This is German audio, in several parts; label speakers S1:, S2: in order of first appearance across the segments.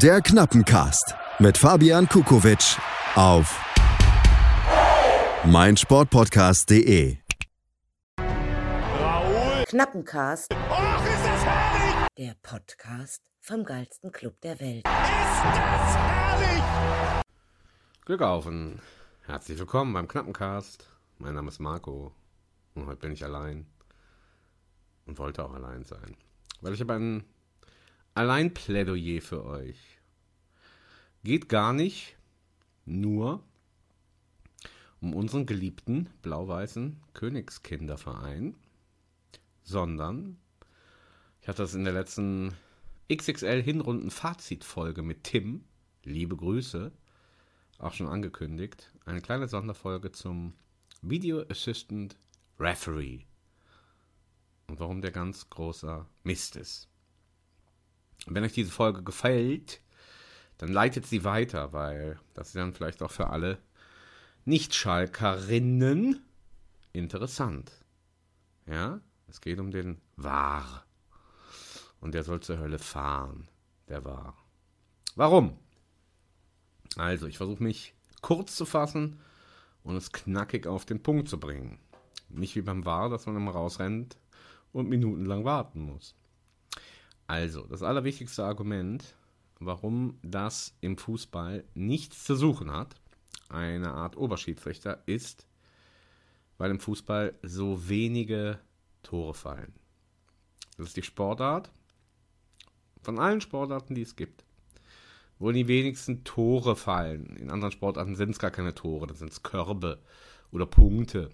S1: Der Knappencast mit Fabian Kukowitsch auf meinsportpodcast.de.
S2: Knappencast.
S3: Och, ist das herrlich!
S2: Der Podcast vom geilsten Club der Welt.
S3: Ist das herrlich!
S4: Glück auf und herzlich willkommen beim Knappencast. Mein Name ist Marco und heute bin ich allein und wollte auch allein sein, weil ich habe ein Alleinplädoyer für euch. Geht gar nicht nur um unseren geliebten blau-weißen Königskinderverein, sondern ich hatte das in der letzten XXL Hinrunden Fazitfolge mit Tim, liebe Grüße, auch schon angekündigt, eine kleine Sonderfolge zum Video Assistant Referee und warum der ganz großer Mist ist. Wenn euch diese Folge gefällt, dann leitet sie weiter, weil das ist dann vielleicht auch für alle Nicht-Schalkerinnen interessant. Ja, es geht um den War. Und der soll zur Hölle fahren. Der War. Warum? Also, ich versuche mich kurz zu fassen und es knackig auf den Punkt zu bringen. Nicht wie beim War, dass man immer rausrennt und minutenlang warten muss. Also, das allerwichtigste Argument, warum das im Fußball nichts zu suchen hat, eine Art Oberschiedsrichter, ist, weil im Fußball so wenige Tore fallen. Das ist die Sportart von allen Sportarten, die es gibt, wo die wenigsten Tore fallen. In anderen Sportarten sind es gar keine Tore, dann sind es Körbe oder Punkte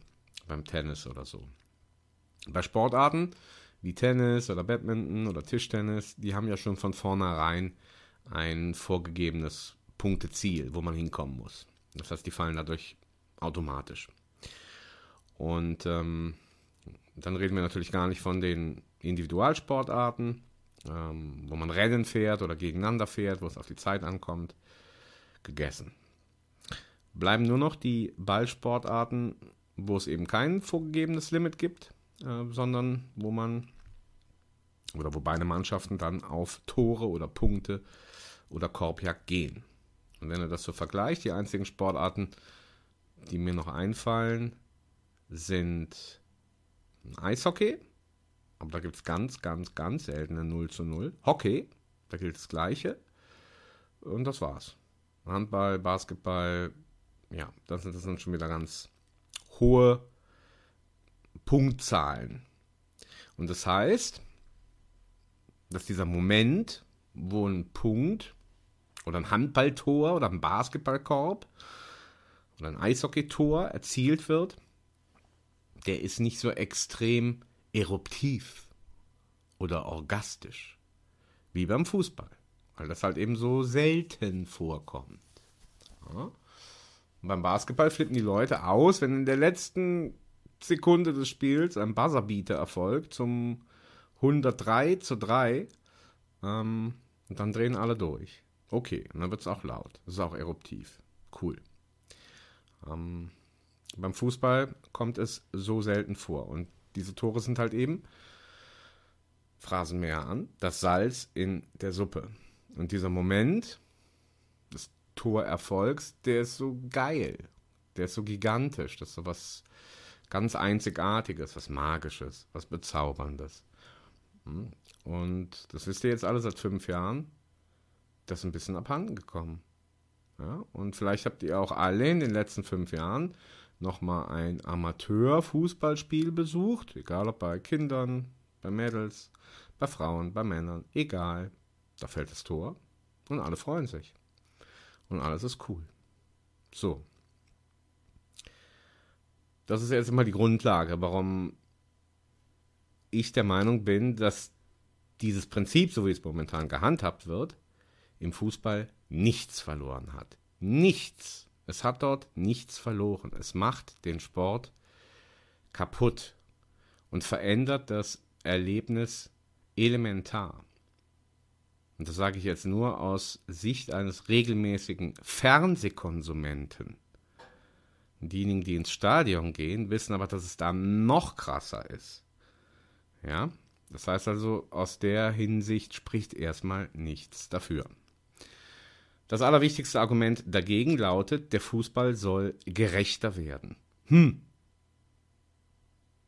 S4: beim Tennis oder so. Bei Sportarten wie Tennis oder Badminton oder Tischtennis, die haben ja schon von vornherein ein vorgegebenes Punkteziel, wo man hinkommen muss. Das heißt, die fallen dadurch automatisch. Und ähm, dann reden wir natürlich gar nicht von den Individualsportarten, ähm, wo man Rennen fährt oder gegeneinander fährt, wo es auf die Zeit ankommt. Gegessen. Bleiben nur noch die Ballsportarten, wo es eben kein vorgegebenes Limit gibt, äh, sondern wo man oder wo beide Mannschaften dann auf Tore oder Punkte oder Korbjagd gehen. Und wenn ihr das so vergleicht, die einzigen Sportarten, die mir noch einfallen, sind Eishockey, aber da gibt es ganz, ganz, ganz seltene 0 zu 0. Hockey, da gilt das Gleiche. Und das war's. Handball, Basketball, ja, das sind, das sind schon wieder ganz hohe Punktzahlen. Und das heißt, dass dieser Moment, wo ein Punkt oder ein Handballtor oder ein Basketballkorb oder ein Eishockeytor erzielt wird, der ist nicht so extrem eruptiv oder orgastisch wie beim Fußball, weil das halt eben so selten vorkommt. Ja. beim Basketball flippen die Leute aus, wenn in der letzten Sekunde des Spiels ein Buzzerbeater erfolgt zum 103 zu 3. Ähm, und dann drehen alle durch. Okay, und dann wird es auch laut. Das ist auch eruptiv. Cool. Ähm, beim Fußball kommt es so selten vor. Und diese Tore sind halt eben, Phrasen mehr an, das Salz in der Suppe. Und dieser Moment des Torerfolgs, der ist so geil. Der ist so gigantisch. Das ist so was ganz Einzigartiges, was Magisches, was Bezauberndes. Hm? Und das wisst ihr jetzt alle seit fünf Jahren. Das ist ein bisschen abhanden gekommen. Ja? Und vielleicht habt ihr auch alle in den letzten fünf Jahren nochmal ein Amateur-Fußballspiel besucht, egal ob bei Kindern, bei Mädels, bei Frauen, bei Männern, egal. Da fällt das Tor und alle freuen sich. Und alles ist cool. So. Das ist jetzt immer die Grundlage, warum ich der Meinung bin, dass dieses Prinzip, so wie es momentan gehandhabt wird, im Fußball nichts verloren hat. Nichts. Es hat dort nichts verloren. Es macht den Sport kaputt und verändert das Erlebnis elementar. Und das sage ich jetzt nur aus Sicht eines regelmäßigen Fernsehkonsumenten. Diejenigen, die ins Stadion gehen, wissen aber, dass es da noch krasser ist. Ja, das heißt also, aus der Hinsicht spricht erstmal nichts dafür. Das allerwichtigste Argument dagegen lautet, der Fußball soll gerechter werden. Hm.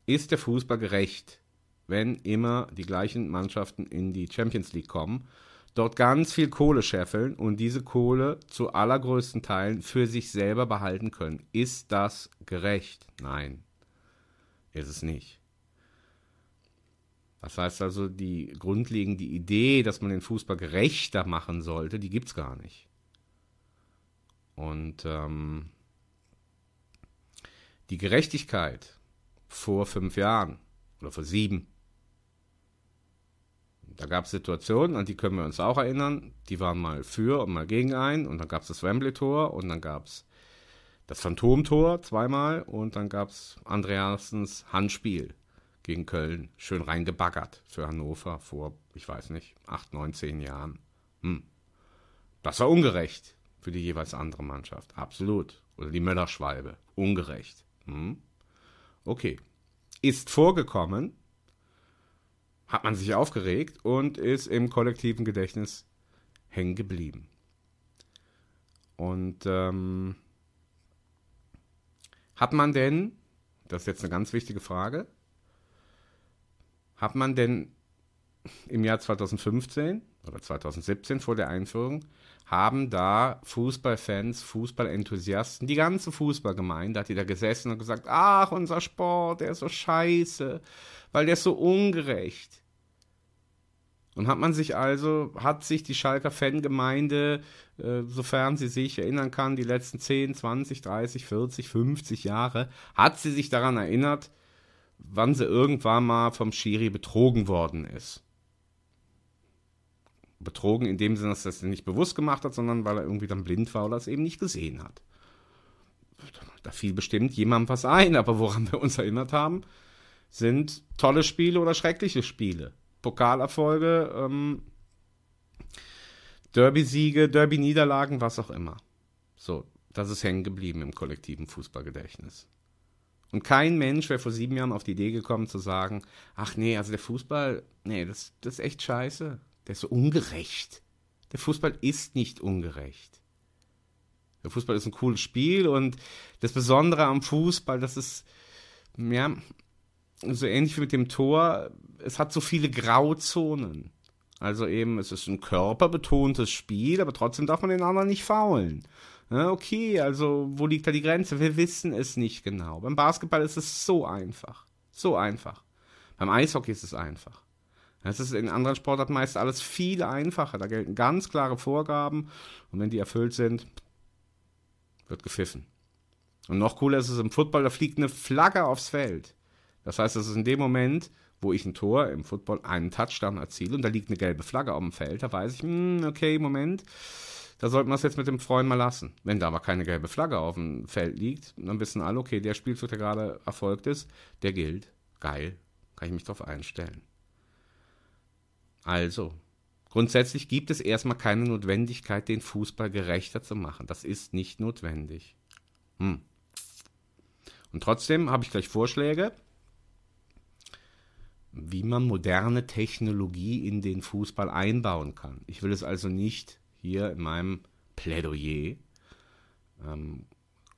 S4: Ist der Fußball gerecht, wenn immer die gleichen Mannschaften in die Champions League kommen, dort ganz viel Kohle scheffeln und diese Kohle zu allergrößten Teilen für sich selber behalten können? Ist das gerecht? Nein, ist es nicht. Das heißt also, die grundlegende Idee, dass man den Fußball gerechter machen sollte, die gibt es gar nicht. Und ähm, die Gerechtigkeit vor fünf Jahren oder vor sieben, da gab es Situationen, an die können wir uns auch erinnern, die waren mal für und mal gegen ein und dann gab es das Wembley-Tor und dann gab es das Phantomtor zweimal und dann gab es Andreasens Handspiel gegen Köln. Schön reingebaggert für Hannover vor, ich weiß nicht, acht, neun, zehn Jahren. Hm. Das war ungerecht für die jeweils andere Mannschaft. Absolut. Oder die Möllerschwalbe. Ungerecht. Hm? Okay. Ist vorgekommen, hat man sich aufgeregt und ist im kollektiven Gedächtnis hängen geblieben. Und ähm, hat man denn, das ist jetzt eine ganz wichtige Frage, hat man denn im Jahr 2015 oder 2017 vor der Einführung, haben da Fußballfans, Fußballenthusiasten, die ganze Fußballgemeinde hat die da gesessen und gesagt, ach, unser Sport, der ist so scheiße, weil der ist so ungerecht. Und hat man sich also, hat sich die Schalker Fangemeinde, äh, sofern sie sich erinnern kann, die letzten 10, 20, 30, 40, 50 Jahre, hat sie sich daran erinnert, wann sie irgendwann mal vom Schiri betrogen worden ist. Betrogen in dem Sinne, dass er es nicht bewusst gemacht hat, sondern weil er irgendwie dann blind war oder es eben nicht gesehen hat. Da fiel bestimmt jemandem was ein, aber woran wir uns erinnert haben, sind tolle Spiele oder schreckliche Spiele. Pokalerfolge, ähm, Derby-Siege, Derby-Niederlagen, was auch immer. So, das ist hängen geblieben im kollektiven Fußballgedächtnis. Und kein Mensch wäre vor sieben Jahren auf die Idee gekommen zu sagen, ach nee, also der Fußball, nee, das, das ist echt scheiße. Der ist so ungerecht. Der Fußball ist nicht ungerecht. Der Fußball ist ein cooles Spiel und das Besondere am Fußball, das ist, ja, so ähnlich wie mit dem Tor, es hat so viele Grauzonen. Also eben, es ist ein körperbetontes Spiel, aber trotzdem darf man den anderen nicht faulen. Ja, okay, also wo liegt da die Grenze? Wir wissen es nicht genau. Beim Basketball ist es so einfach. So einfach. Beim Eishockey ist es einfach. Es ist in anderen Sportarten meist alles viel einfacher. Da gelten ganz klare Vorgaben und wenn die erfüllt sind, wird gepfiffen. Und noch cooler ist es im Football, da fliegt eine Flagge aufs Feld. Das heißt, es ist in dem Moment, wo ich ein Tor im Football einen Touchdown erziele und da liegt eine gelbe Flagge auf dem Feld, da weiß ich, hm, okay, Moment, da sollten wir es jetzt mit dem Freund mal lassen. Wenn da aber keine gelbe Flagge auf dem Feld liegt, dann wissen alle, okay, der Spielzug, der gerade erfolgt ist, der gilt. Geil, kann ich mich darauf einstellen. Also, grundsätzlich gibt es erstmal keine Notwendigkeit, den Fußball gerechter zu machen. Das ist nicht notwendig. Hm. Und trotzdem habe ich gleich Vorschläge, wie man moderne Technologie in den Fußball einbauen kann. Ich will es also nicht hier in meinem Plädoyer ähm,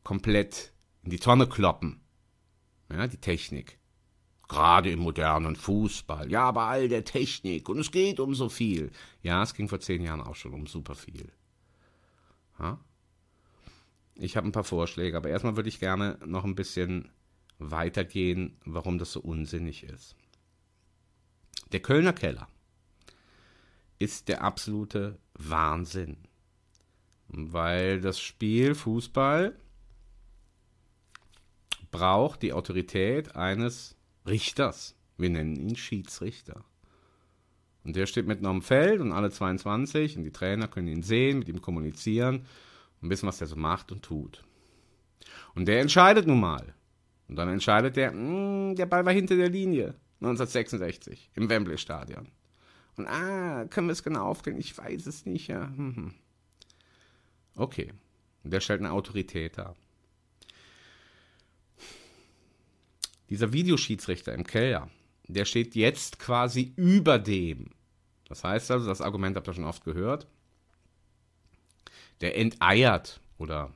S4: komplett in die Tonne kloppen. Ja, die Technik. Gerade im modernen Fußball. Ja, aber all der Technik. Und es geht um so viel. Ja, es ging vor zehn Jahren auch schon um super viel. Ja? Ich habe ein paar Vorschläge, aber erstmal würde ich gerne noch ein bisschen weitergehen, warum das so unsinnig ist. Der Kölner Keller ist der absolute Wahnsinn. Weil das Spiel Fußball braucht die Autorität eines Richters. Wir nennen ihn Schiedsrichter. Und der steht mitten am Feld und alle 22 und die Trainer können ihn sehen, mit ihm kommunizieren und wissen, was der so macht und tut. Und der entscheidet nun mal. Und dann entscheidet der, mh, der Ball war hinter der Linie, 1966, im Wembley-Stadion. Und ah, können wir es genau aufklären? Ich weiß es nicht, ja. Hm, hm. Okay. Und der stellt eine Autorität dar. Dieser Videoschiedsrichter im Keller, der steht jetzt quasi über dem. Das heißt also, das Argument habt ihr schon oft gehört. der enteiert oder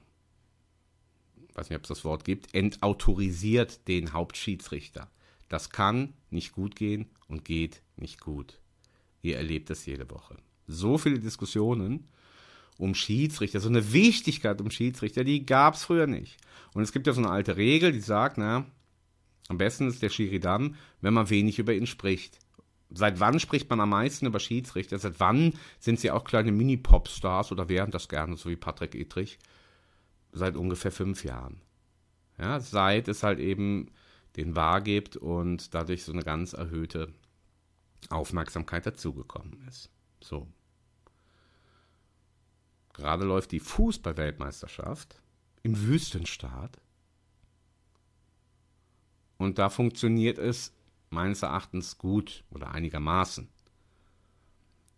S4: weiß nicht, ob es das Wort gibt, entautorisiert den Hauptschiedsrichter. Das kann nicht gut gehen und geht nicht gut. Ihr erlebt das jede Woche. So viele Diskussionen um Schiedsrichter, so eine Wichtigkeit um Schiedsrichter, die gab es früher nicht. Und es gibt ja so eine alte Regel, die sagt, na, am besten ist der Schiri dann, wenn man wenig über ihn spricht. Seit wann spricht man am meisten über Schiedsrichter? Seit wann sind sie auch kleine Mini-Popstars oder wären das gerne, so wie Patrick Edrich? Seit ungefähr fünf Jahren. Ja, seit es halt eben den Wahr gibt und dadurch so eine ganz erhöhte Aufmerksamkeit dazugekommen ist. So. Gerade läuft die Fußballweltmeisterschaft im Wüstenstaat. Und da funktioniert es meines Erachtens gut oder einigermaßen.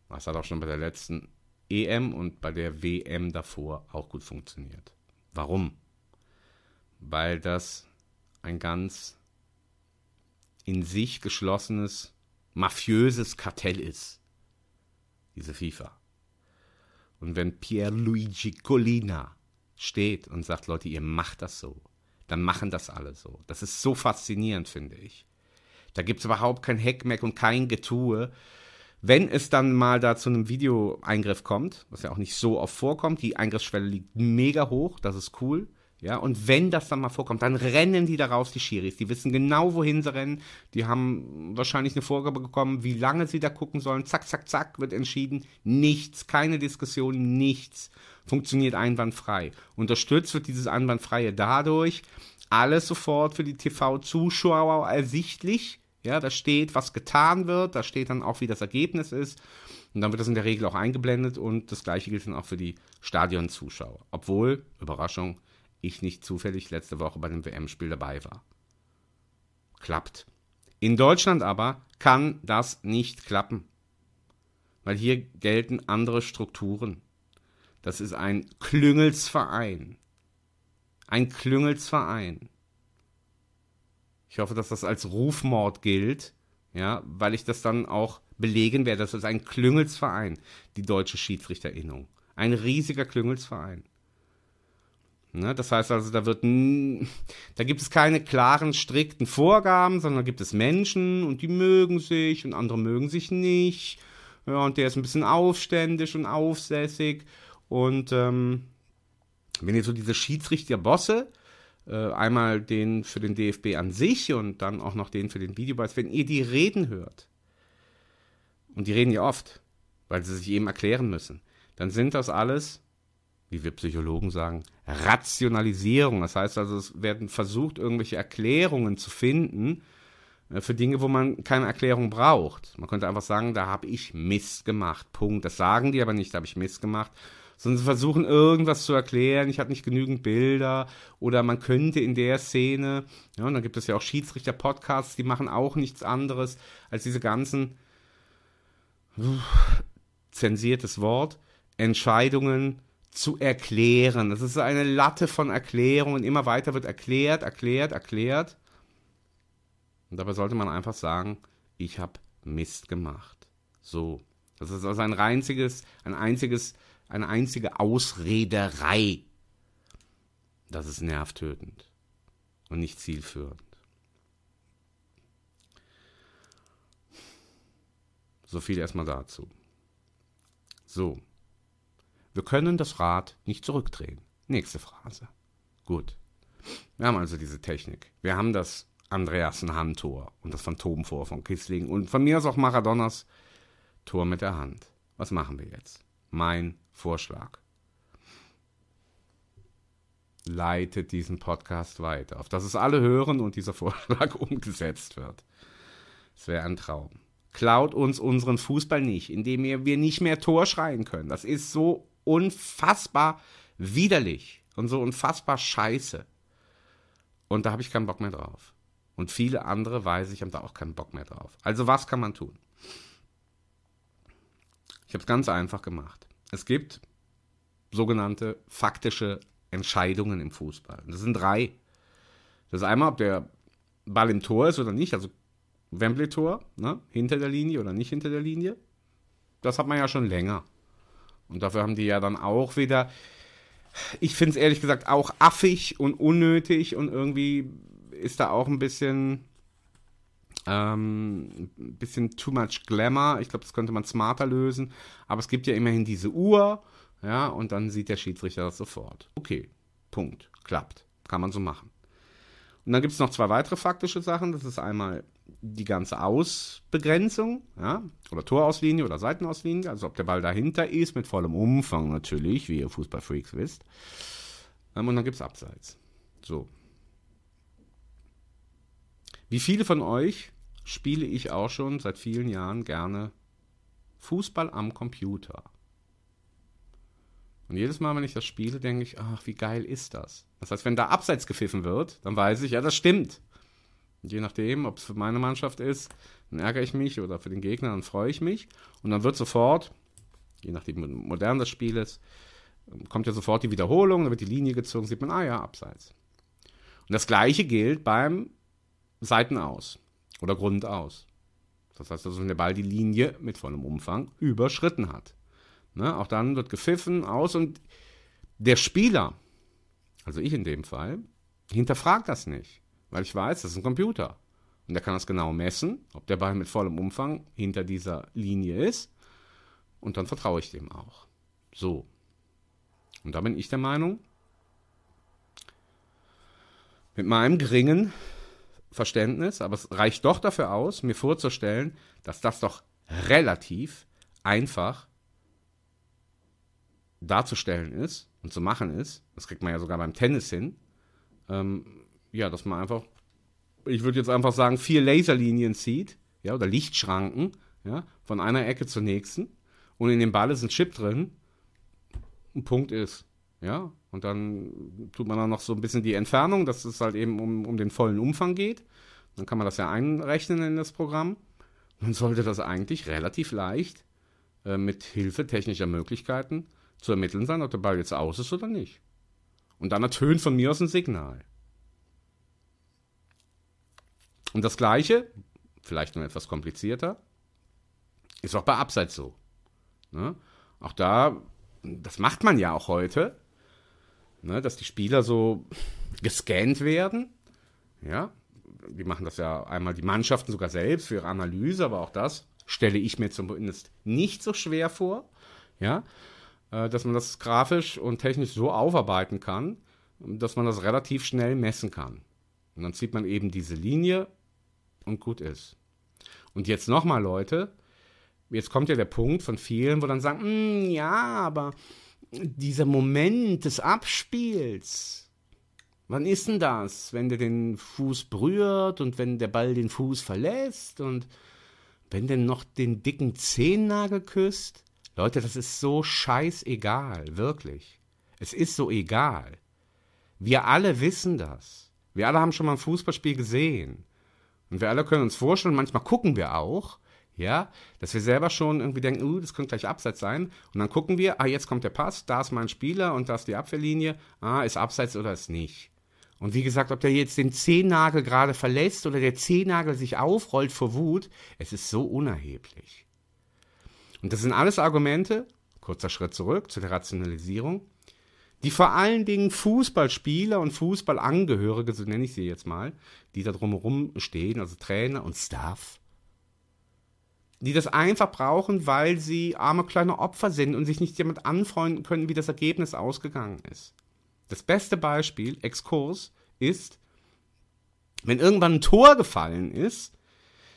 S4: Das hat auch schon bei der letzten EM und bei der WM davor auch gut funktioniert. Warum? Weil das ein ganz in sich geschlossenes, mafiöses Kartell ist. Diese FIFA. Und wenn Pierluigi Collina steht und sagt, Leute, ihr macht das so, dann machen das alle so. Das ist so faszinierend, finde ich. Da gibt es überhaupt kein Heckmeck und kein Getue. Wenn es dann mal da zu einem Videoeingriff kommt, was ja auch nicht so oft vorkommt, die Eingriffsschwelle liegt mega hoch, das ist cool. Ja, und wenn das dann mal vorkommt, dann rennen die da raus, die Schiris. Die wissen genau, wohin sie rennen. Die haben wahrscheinlich eine Vorgabe bekommen, wie lange sie da gucken sollen. Zack, zack, zack, wird entschieden. Nichts, keine Diskussion, nichts. Funktioniert einwandfrei. Unterstützt wird dieses Einwandfreie dadurch, alles sofort für die TV-Zuschauer ersichtlich. Ja, da steht, was getan wird, da steht dann auch, wie das Ergebnis ist. Und dann wird das in der Regel auch eingeblendet und das gleiche gilt dann auch für die Stadionzuschauer. Obwohl, Überraschung, ich nicht zufällig letzte Woche bei dem WM-Spiel dabei war. Klappt. In Deutschland aber kann das nicht klappen. Weil hier gelten andere Strukturen. Das ist ein Klüngelsverein. Ein Klüngelsverein. Ich hoffe, dass das als Rufmord gilt, ja, weil ich das dann auch belegen werde. Das ist ein Klüngelsverein, die deutsche Schiedsrichterinnung. Ein riesiger Klüngelsverein. Ne, das heißt also, da wird, da gibt es keine klaren, strikten Vorgaben, sondern gibt es Menschen und die mögen sich und andere mögen sich nicht. Ja, und der ist ein bisschen aufständig und aufsässig. Und ähm, wenn ihr so diese Schiedsrichterbosse, äh, einmal den für den DFB an sich und dann auch noch den für den Videobeweis, wenn ihr die reden hört, und die reden ja oft, weil sie sich eben erklären müssen, dann sind das alles wie wir Psychologen sagen, Rationalisierung. Das heißt also, es werden versucht, irgendwelche Erklärungen zu finden äh, für Dinge, wo man keine Erklärung braucht. Man könnte einfach sagen, da habe ich Mist gemacht. Punkt. Das sagen die aber nicht, da habe ich Mist gemacht. Sondern sie versuchen irgendwas zu erklären, ich hatte nicht genügend Bilder oder man könnte in der Szene, ja, und dann gibt es ja auch Schiedsrichter-Podcasts, die machen auch nichts anderes als diese ganzen zensiertes Wort, Entscheidungen zu erklären. Das ist eine Latte von Erklärungen. Immer weiter wird erklärt, erklärt, erklärt. Und dabei sollte man einfach sagen, ich habe Mist gemacht. So. Das ist also ein einziges, ein einziges, eine einzige Ausrederei. Das ist nervtötend und nicht zielführend. So viel erstmal dazu. So. Wir können das Rad nicht zurückdrehen. Nächste Phrase. Gut. Wir haben also diese Technik. Wir haben das Andreasen-Handtor und das Phantomtor von Kissling und von mir aus auch Maradonas Tor mit der Hand. Was machen wir jetzt? Mein Vorschlag. Leitet diesen Podcast weiter, auf dass es alle hören und dieser Vorschlag umgesetzt wird. Es wäre ein Traum. Klaut uns unseren Fußball nicht, indem wir nicht mehr Tor schreien können. Das ist so unfassbar widerlich und so unfassbar scheiße. Und da habe ich keinen Bock mehr drauf. Und viele andere, weiß ich, haben da auch keinen Bock mehr drauf. Also was kann man tun? Ich habe es ganz einfach gemacht. Es gibt sogenannte faktische Entscheidungen im Fußball. Das sind drei. Das ist einmal, ob der Ball im Tor ist oder nicht, also Wembley-Tor, ne? hinter der Linie oder nicht hinter der Linie. Das hat man ja schon länger. Und dafür haben die ja dann auch wieder Ich finde es ehrlich gesagt auch affig und unnötig und irgendwie ist da auch ein bisschen, ähm, ein bisschen too much Glamour. Ich glaube, das könnte man smarter lösen. Aber es gibt ja immerhin diese Uhr, ja, und dann sieht der Schiedsrichter das sofort. Okay, Punkt. Klappt. Kann man so machen. Und dann gibt es noch zwei weitere faktische Sachen. Das ist einmal die ganze Ausbegrenzung, ja, oder Torauslinie oder Seitenauslinie, also ob der Ball dahinter ist, mit vollem Umfang natürlich, wie ihr Fußballfreaks wisst. Ähm, und dann gibt es Abseits. So. Wie viele von euch spiele ich auch schon seit vielen Jahren gerne Fußball am Computer. Und jedes Mal, wenn ich das spiele, denke ich, ach, wie geil ist das? Das heißt, wenn da abseits gepfiffen wird, dann weiß ich, ja, das stimmt. Und je nachdem, ob es für meine Mannschaft ist, dann ärgere ich mich oder für den Gegner, dann freue ich mich. Und dann wird sofort, je nachdem, wie modern das Spiel ist, kommt ja sofort die Wiederholung, dann wird die Linie gezogen, sieht man, ah ja, abseits. Und das gleiche gilt beim Seitenaus oder Grundaus. Das heißt also, wenn der Ball die Linie mit vollem Umfang überschritten hat. Ne, auch dann wird gepfiffen aus und der Spieler, also ich in dem Fall, hinterfragt das nicht, weil ich weiß, das ist ein Computer. Und der kann das genau messen, ob der Ball mit vollem Umfang hinter dieser Linie ist. Und dann vertraue ich dem auch. So. Und da bin ich der Meinung, mit meinem geringen Verständnis, aber es reicht doch dafür aus, mir vorzustellen, dass das doch relativ einfach darzustellen ist und zu machen ist. Das kriegt man ja sogar beim Tennis hin. Ähm, ja, dass man einfach, ich würde jetzt einfach sagen, vier Laserlinien zieht, ja, oder Lichtschranken, ja, von einer Ecke zur nächsten. Und in dem Ball ist ein Chip drin. Ein Punkt ist, ja. Und dann tut man dann noch so ein bisschen die Entfernung, dass es halt eben um, um den vollen Umfang geht. Dann kann man das ja einrechnen in das Programm. Dann sollte das eigentlich relativ leicht äh, mit Hilfe technischer Möglichkeiten zu ermitteln sein, ob der Ball jetzt aus ist oder nicht. Und dann ertönt von mir aus ein Signal. Und das Gleiche, vielleicht nur etwas komplizierter, ist auch bei Abseits so. Ne? Auch da, das macht man ja auch heute, ne, dass die Spieler so gescannt werden. Ja, die machen das ja einmal die Mannschaften sogar selbst für ihre Analyse, aber auch das stelle ich mir zumindest nicht so schwer vor. Ja, äh, dass man das grafisch und technisch so aufarbeiten kann, dass man das relativ schnell messen kann. Und dann zieht man eben diese Linie und gut ist. Und jetzt nochmal, Leute, jetzt kommt ja der Punkt von vielen, wo dann sagen, hm, ja, aber dieser Moment des Abspiels, wann ist denn das? Wenn der den Fuß berührt und wenn der Ball den Fuß verlässt und wenn der noch den dicken Zehennagel küsst? Leute, das ist so scheißegal, wirklich. Es ist so egal. Wir alle wissen das. Wir alle haben schon mal ein Fußballspiel gesehen. Und wir alle können uns vorstellen, manchmal gucken wir auch, ja, dass wir selber schon irgendwie denken, uh, das könnte gleich Abseits sein. Und dann gucken wir, ah, jetzt kommt der Pass, da ist mein Spieler und da ist die Abwehrlinie, ah, ist Abseits oder ist nicht. Und wie gesagt, ob der jetzt den Zehennagel gerade verlässt oder der Zehennagel sich aufrollt vor Wut, es ist so unerheblich. Und das sind alles Argumente, kurzer Schritt zurück zu der Rationalisierung, die vor allen Dingen Fußballspieler und Fußballangehörige, so nenne ich sie jetzt mal, die da drumherum stehen, also Trainer und Staff, die das einfach brauchen, weil sie arme kleine Opfer sind und sich nicht damit anfreunden können, wie das Ergebnis ausgegangen ist. Das beste Beispiel, Exkurs, ist, wenn irgendwann ein Tor gefallen ist,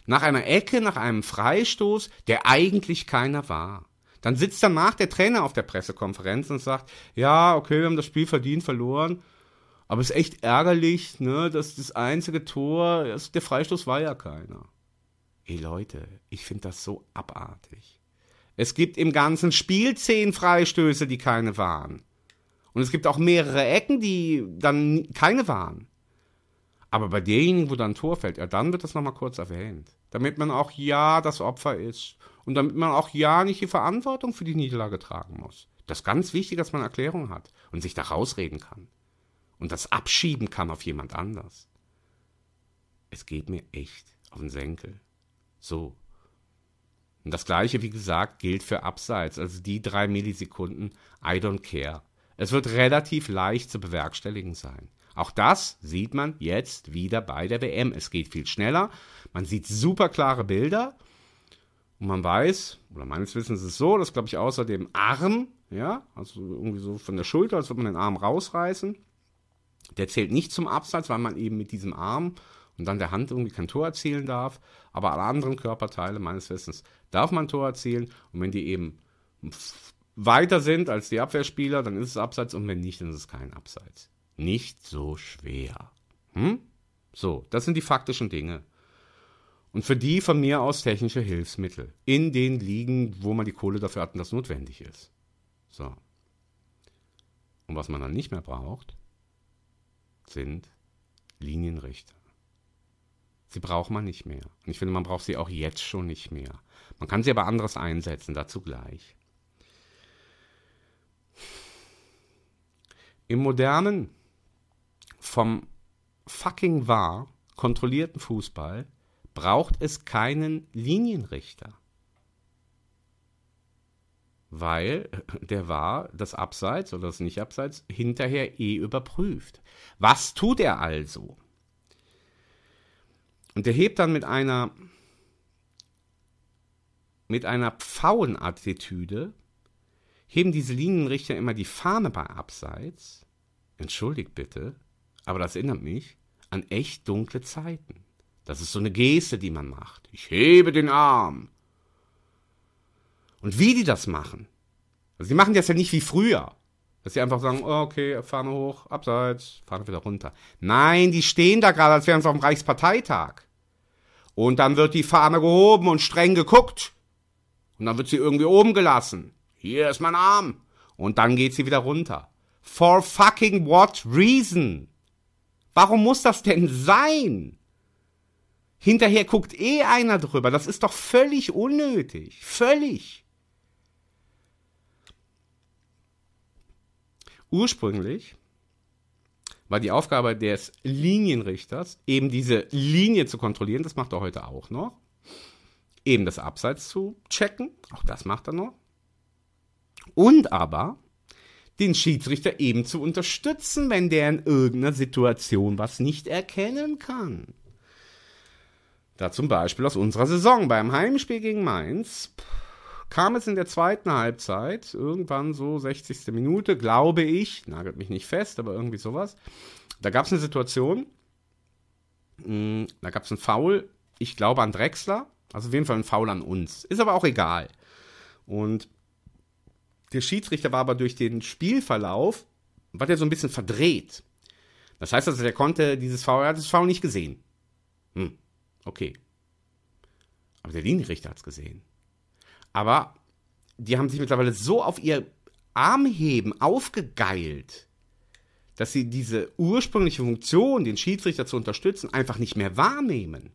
S4: nach einer Ecke, nach einem Freistoß, der eigentlich keiner war. Dann sitzt danach der Trainer auf der Pressekonferenz und sagt, ja, okay, wir haben das Spiel verdient verloren, aber es ist echt ärgerlich, ne, dass das einzige Tor, der Freistoß war ja keiner. Ey Leute, ich finde das so abartig. Es gibt im ganzen Spiel zehn Freistöße, die keine waren. Und es gibt auch mehrere Ecken, die dann keine waren. Aber bei derjenigen, wo dann ein Tor fällt, ja, dann wird das nochmal kurz erwähnt. Damit man auch ja das Opfer ist. Und damit man auch ja nicht die Verantwortung für die Niederlage tragen muss. Das ist ganz wichtig, dass man Erklärung hat und sich da rausreden kann. Und das abschieben kann auf jemand anders. Es geht mir echt auf den Senkel. So. Und das gleiche, wie gesagt, gilt für Abseits. Also die drei Millisekunden, I don't care. Es wird relativ leicht zu bewerkstelligen sein. Auch das sieht man jetzt wieder bei der WM. Es geht viel schneller. Man sieht super klare Bilder. Und man weiß, oder meines Wissens ist es so, dass, glaube ich, außer dem Arm, ja, also irgendwie so von der Schulter, als würde man den Arm rausreißen. Der zählt nicht zum Abseits, weil man eben mit diesem Arm und dann der Hand irgendwie kein Tor erzielen darf. Aber alle anderen Körperteile, meines Wissens, darf man Tor erzielen. Und wenn die eben weiter sind als die Abwehrspieler, dann ist es Abseits. Und wenn nicht, dann ist es kein Abseits. Nicht so schwer. Hm? So, das sind die faktischen Dinge. Und für die von mir aus technische Hilfsmittel. In den Ligen, wo man die Kohle dafür hat und das notwendig ist. So. Und was man dann nicht mehr braucht, sind Linienrichter. Sie braucht man nicht mehr. Und ich finde, man braucht sie auch jetzt schon nicht mehr. Man kann sie aber anderes einsetzen, dazu gleich. Im modernen, vom fucking wahr kontrollierten Fußball braucht es keinen Linienrichter. Weil der war das Abseits oder das Nicht-Abseits hinterher eh überprüft. Was tut er also? Und er hebt dann mit einer mit einer Pfauenattitüde heben diese Linienrichter immer die Fahne bei Abseits. Entschuldigt bitte, aber das erinnert mich an echt dunkle Zeiten. Das ist so eine Geste, die man macht. Ich hebe den Arm. Und wie die das machen. Also die machen das ja nicht wie früher. Dass sie einfach sagen, oh, okay, Fahne hoch, abseits, Fahne wieder runter. Nein, die stehen da gerade, als wären sie auf dem Reichsparteitag. Und dann wird die Fahne gehoben und streng geguckt. Und dann wird sie irgendwie oben gelassen. Hier ist mein Arm. Und dann geht sie wieder runter. For fucking what reason? Warum muss das denn sein? Hinterher guckt eh einer drüber. Das ist doch völlig unnötig. Völlig. Ursprünglich war die Aufgabe des Linienrichters, eben diese Linie zu kontrollieren, das macht er heute auch noch, eben das Abseits zu checken, auch das macht er noch, und aber den Schiedsrichter eben zu unterstützen, wenn der in irgendeiner Situation was nicht erkennen kann. Da zum Beispiel aus unserer Saison beim Heimspiel gegen Mainz kam es in der zweiten Halbzeit, irgendwann so 60. Minute, glaube ich, nagelt mich nicht fest, aber irgendwie sowas. Da gab es eine Situation, hm, da gab es einen Foul, ich glaube an Drexler, also auf jeden Fall ein Foul an uns. Ist aber auch egal. Und der Schiedsrichter war aber durch den Spielverlauf, war der so ein bisschen verdreht. Das heißt also, der konnte dieses Foul, er hat das Foul nicht gesehen. Hm. Okay. Aber der Linienrichter hat es gesehen. Aber die haben sich mittlerweile so auf ihr Armheben aufgegeilt, dass sie diese ursprüngliche Funktion, den Schiedsrichter zu unterstützen, einfach nicht mehr wahrnehmen.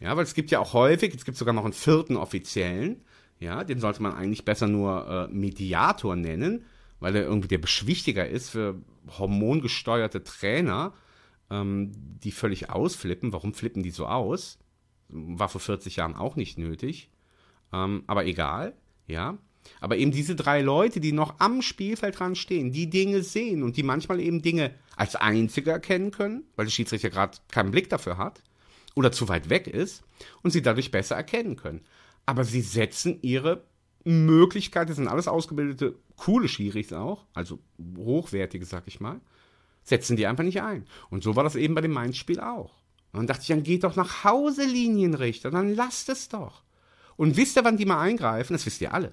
S4: Ja, weil es gibt ja auch häufig, es gibt sogar noch einen vierten Offiziellen, ja, den sollte man eigentlich besser nur äh, Mediator nennen, weil er irgendwie der Beschwichtiger ist für hormongesteuerte Trainer, ähm, die völlig ausflippen. Warum flippen die so aus? War vor 40 Jahren auch nicht nötig. Ähm, aber egal, ja. Aber eben diese drei Leute, die noch am Spielfeld dran stehen, die Dinge sehen und die manchmal eben Dinge als Einzige erkennen können, weil der Schiedsrichter gerade keinen Blick dafür hat oder zu weit weg ist und sie dadurch besser erkennen können. Aber sie setzen ihre Möglichkeiten, das sind alles ausgebildete, coole Schiris auch, also hochwertige, sag ich mal, setzen die einfach nicht ein. Und so war das eben bei dem Mainz-Spiel auch. Und dann dachte ich, dann geht doch nach Hause, Linienrichter, dann lasst es doch. Und wisst ihr, wann die mal eingreifen? Das wisst ihr alle.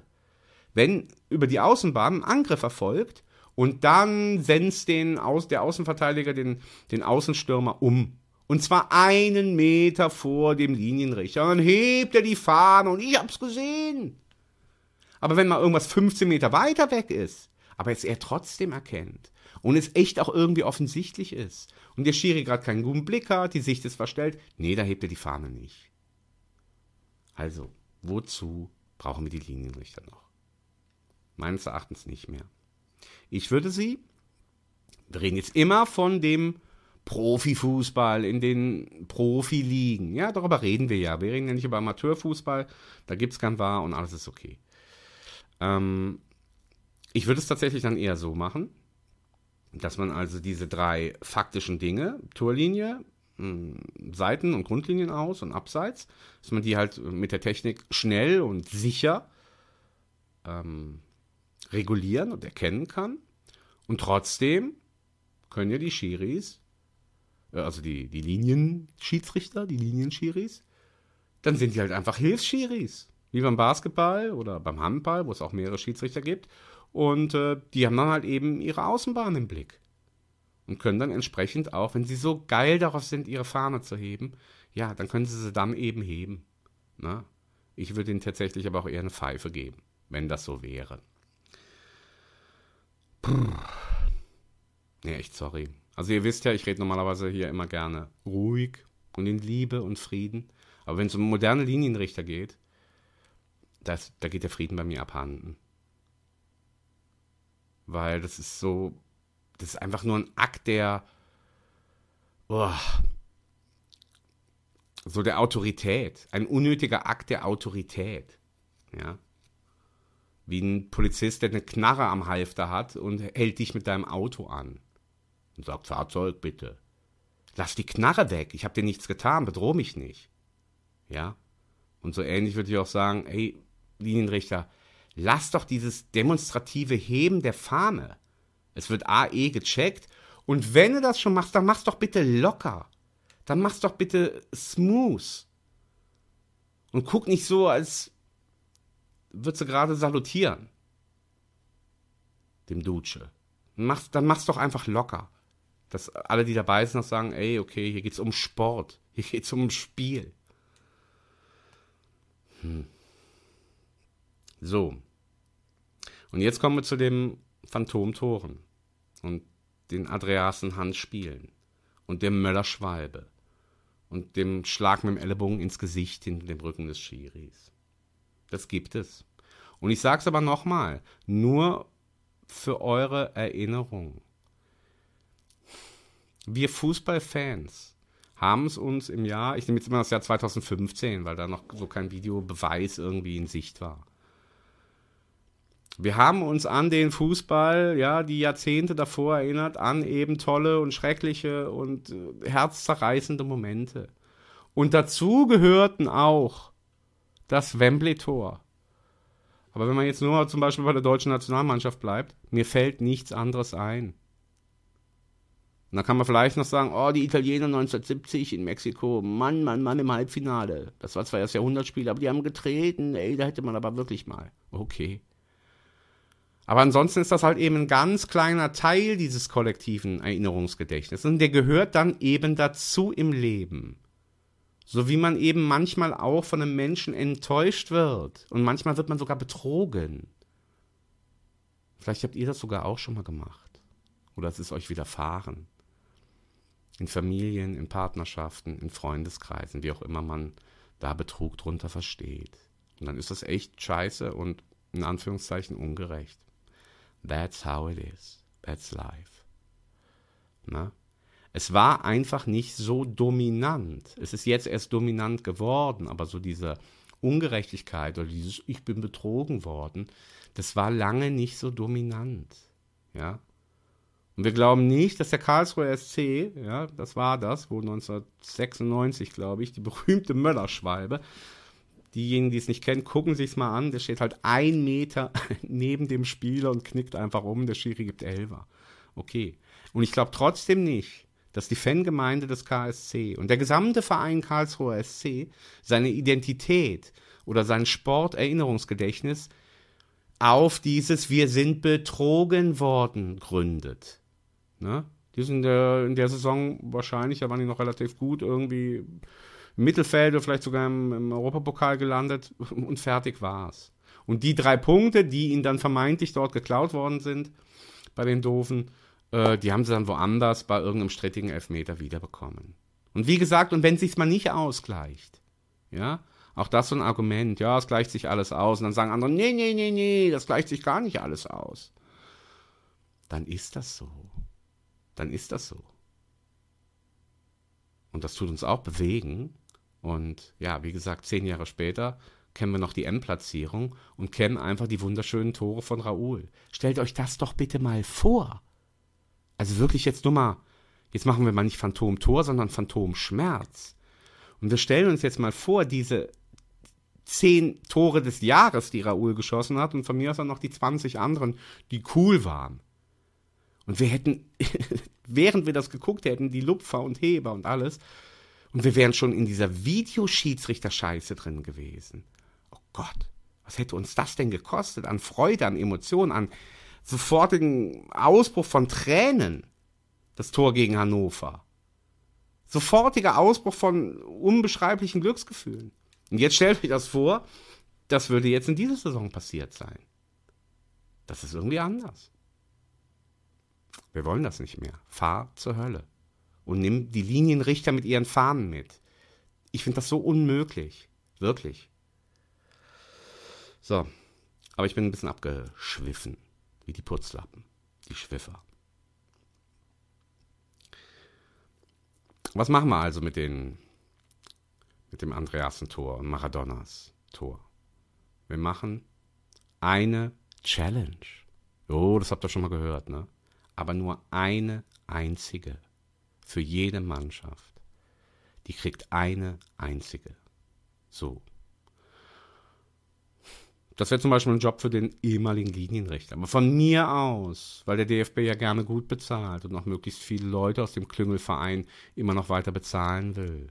S4: Wenn über die Außenbahn ein Angriff erfolgt und dann senzt den Aus, der Außenverteidiger den, den Außenstürmer um. Und zwar einen Meter vor dem Linienrichter. Und dann hebt er die Fahne und ich hab's gesehen. Aber wenn mal irgendwas 15 Meter weiter weg ist, aber es er trotzdem erkennt, und es echt auch irgendwie offensichtlich ist und der Schiri gerade keinen guten Blick hat, die Sicht ist verstellt, nee, da hebt er die Fahne nicht. Also, wozu brauchen wir die Linienrichter noch? Meines Erachtens nicht mehr. Ich würde sie, wir reden jetzt immer von dem Profifußball in den Profiligen. Ja, darüber reden wir ja. Wir reden ja nicht über Amateurfußball, da gibt es kein Wahr und alles ist okay. Ähm, ich würde es tatsächlich dann eher so machen, dass man also diese drei faktischen Dinge, Torlinie, Seiten- und Grundlinien aus und abseits, dass man die halt mit der Technik schnell und sicher ähm, regulieren und erkennen kann. Und trotzdem können ja die Schiris, äh, also die, die Linienschiedsrichter, die Linienschiris, dann sind die halt einfach Hilfsschiris. Wie beim Basketball oder beim Handball, wo es auch mehrere Schiedsrichter gibt. Und äh, die haben dann halt eben ihre Außenbahn im Blick und können dann entsprechend auch, wenn sie so geil darauf sind, ihre Fahne zu heben, ja, dann können sie sie dann eben heben. Na? Ne? Ich würde ihnen tatsächlich aber auch eher eine Pfeife geben, wenn das so wäre. Puh. Nee, echt sorry. Also ihr wisst ja, ich rede normalerweise hier immer gerne ruhig und in Liebe und Frieden. Aber wenn es um moderne Linienrichter geht, das, da geht der Frieden bei mir abhanden. Weil das ist so, das ist einfach nur ein Akt der, oh, so der Autorität, ein unnötiger Akt der Autorität, ja. Wie ein Polizist, der eine Knarre am Halfter hat und hält dich mit deinem Auto an und sagt, Fahrzeug bitte. Lass die Knarre weg, ich habe dir nichts getan, bedroh mich nicht. Ja? Und so ähnlich würde ich auch sagen, ey, Linienrichter, lass doch dieses demonstrative Heben der Fahne. Es wird AE gecheckt. Und wenn du das schon machst, dann mach's doch bitte locker. Dann mach's doch bitte smooth. Und guck nicht so, als würdest du gerade salutieren. Dem Duce. Mach's, dann mach's doch einfach locker. Dass alle, die dabei sind, noch sagen, ey, okay, hier geht's um Sport. Hier geht's um Spiel. Hm. So. Und jetzt kommen wir zu den Phantomtoren und den Andreasen Hans spielen und dem Möller Schwalbe und dem Schlag mit dem Ellenbogen ins Gesicht hinter dem Rücken des Schiris. Das gibt es. Und ich sage es aber nochmal, nur für eure Erinnerung. Wir Fußballfans haben es uns im Jahr, ich nehme jetzt immer das Jahr 2015, weil da noch so kein Videobeweis irgendwie in Sicht war. Wir haben uns an den Fußball, ja, die Jahrzehnte davor erinnert, an eben tolle und schreckliche und äh, herzzerreißende Momente. Und dazu gehörten auch das Wembley-Tor. Aber wenn man jetzt nur zum Beispiel bei der deutschen Nationalmannschaft bleibt, mir fällt nichts anderes ein. Und dann kann man vielleicht noch sagen, oh, die Italiener 1970 in Mexiko, Mann, Mann, Mann im Halbfinale. Das war zwar das Jahrhundertspiel, aber die haben getreten, ey, da hätte man aber wirklich mal. Okay. Aber ansonsten ist das halt eben ein ganz kleiner Teil dieses kollektiven Erinnerungsgedächtnisses. Und der gehört dann eben dazu im Leben. So wie man eben manchmal auch von einem Menschen enttäuscht wird. Und manchmal wird man sogar betrogen. Vielleicht habt ihr das sogar auch schon mal gemacht. Oder es ist euch widerfahren. In Familien, in Partnerschaften, in Freundeskreisen, wie auch immer man da Betrug drunter versteht. Und dann ist das echt scheiße und in Anführungszeichen ungerecht. That's how it is. That's life. Na? Es war einfach nicht so dominant. Es ist jetzt erst dominant geworden, aber so diese Ungerechtigkeit oder dieses Ich bin betrogen worden, das war lange nicht so dominant. Ja. Und wir glauben nicht, dass der Karlsruher SC, ja, das war das, wo 1996, glaube ich, die berühmte Möllerschwalbe, Diejenigen, die es nicht kennen, gucken sich es mal an. Der steht halt ein Meter neben dem Spieler und knickt einfach um. Der Schiri gibt Elfer. Okay. Und ich glaube trotzdem nicht, dass die Fangemeinde des KSC und der gesamte Verein Karlsruher SC seine Identität oder sein Sporterinnerungsgedächtnis auf dieses Wir sind betrogen worden gründet. Ne? Die sind in der, in der Saison wahrscheinlich, da waren die noch relativ gut, irgendwie Mittelfeld oder vielleicht sogar im, im Europapokal gelandet und fertig war's. Und die drei Punkte, die ihnen dann vermeintlich dort geklaut worden sind, bei den Doofen, äh, die haben sie dann woanders bei irgendeinem strittigen Elfmeter wiederbekommen. Und wie gesagt, und wenn es sich mal nicht ausgleicht, ja, auch das so ein Argument, ja, es gleicht sich alles aus. Und dann sagen andere, nee, nee, nee, nee, das gleicht sich gar nicht alles aus. Dann ist das so. Dann ist das so. Und das tut uns auch bewegen, und ja, wie gesagt, zehn Jahre später kennen wir noch die M-Platzierung und kennen einfach die wunderschönen Tore von Raoul. Stellt euch das doch bitte mal vor. Also wirklich jetzt nur mal, jetzt machen wir mal nicht Phantom-Tor, sondern Phantom-Schmerz. Und wir stellen uns jetzt mal vor, diese zehn Tore des Jahres, die Raoul geschossen hat, und von mir aus dann noch die 20 anderen, die cool waren. Und wir hätten, während wir das geguckt hätten, die Lupfer und Heber und alles, und wir wären schon in dieser Videoschiedsrichter-Scheiße drin gewesen. Oh Gott, was hätte uns das denn gekostet? An Freude, an Emotionen, an sofortigen Ausbruch von Tränen. Das Tor gegen Hannover. Sofortiger Ausbruch von unbeschreiblichen Glücksgefühlen. Und jetzt stellt euch das vor, das würde jetzt in dieser Saison passiert sein. Das ist irgendwie anders. Wir wollen das nicht mehr. Fahr zur Hölle. Und nimm die Linienrichter mit ihren Fahnen mit. Ich finde das so unmöglich. Wirklich. So. Aber ich bin ein bisschen abgeschwiffen. Wie die Putzlappen. Die Schwiffer. Was machen wir also mit den mit dem Andreasen-Tor und Maradonas Tor? Wir machen eine Challenge. Oh, das habt ihr schon mal gehört, ne? Aber nur eine einzige für jede Mannschaft. Die kriegt eine einzige. So. Das wäre zum Beispiel ein Job für den ehemaligen Linienrichter. Aber von mir aus, weil der DFB ja gerne gut bezahlt und noch möglichst viele Leute aus dem Klüngelverein immer noch weiter bezahlen will,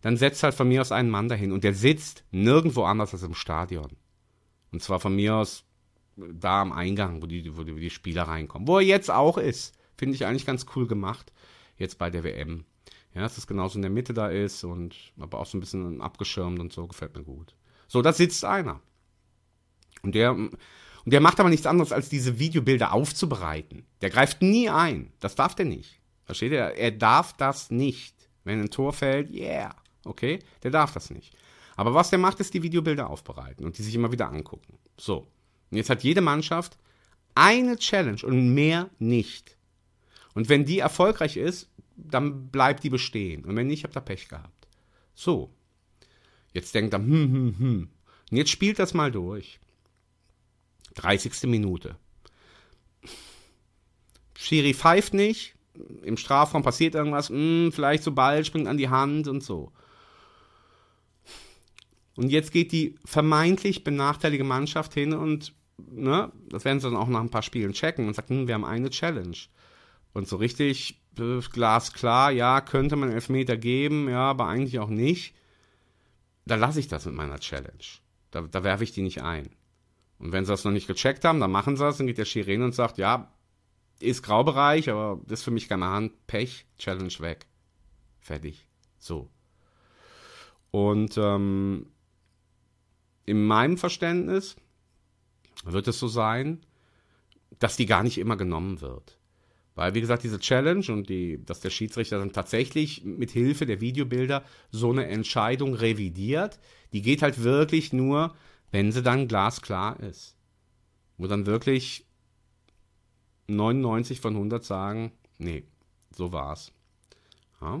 S4: dann setzt halt von mir aus einen Mann dahin und der sitzt nirgendwo anders als im Stadion. Und zwar von mir aus da am Eingang, wo die, wo die Spieler reinkommen. Wo er jetzt auch ist. Finde ich eigentlich ganz cool gemacht. Jetzt bei der WM. Ja, dass es genauso in der Mitte da ist und aber auch so ein bisschen abgeschirmt und so, gefällt mir gut. So, da sitzt einer. Und der, und der macht aber nichts anderes, als diese Videobilder aufzubereiten. Der greift nie ein. Das darf der nicht. Versteht ihr? Er darf das nicht. Wenn ein Tor fällt, yeah. Okay? Der darf das nicht. Aber was der macht, ist die Videobilder aufbereiten und die sich immer wieder angucken. So. Und jetzt hat jede Mannschaft eine Challenge und mehr nicht. Und wenn die erfolgreich ist, dann bleibt die bestehen. Und wenn nicht, habt ihr Pech gehabt. So. Jetzt denkt er, hm, hm, hm. Und jetzt spielt das mal durch. 30. Minute. Schiri pfeift nicht. Im Strafraum passiert irgendwas. Hm, vielleicht so Ball springt an die Hand und so. Und jetzt geht die vermeintlich benachteiligte Mannschaft hin und, ne, das werden sie dann auch nach ein paar Spielen checken und sagt, hm, wir haben eine Challenge. Und so richtig äh, glasklar, ja, könnte man Elfmeter geben, ja, aber eigentlich auch nicht. Da lasse ich das mit meiner Challenge. Da, da werfe ich die nicht ein. Und wenn sie das noch nicht gecheckt haben, dann machen sie es, dann geht der Schiri und sagt, ja, ist Graubereich, aber das ist für mich keine Hand, Pech, Challenge weg. Fertig. So. Und ähm, in meinem Verständnis wird es so sein, dass die gar nicht immer genommen wird. Weil, wie gesagt, diese Challenge und die, dass der Schiedsrichter dann tatsächlich mit Hilfe der Videobilder so eine Entscheidung revidiert, die geht halt wirklich nur, wenn sie dann glasklar ist. Wo dann wirklich 99 von 100 sagen, nee, so war's. Ja?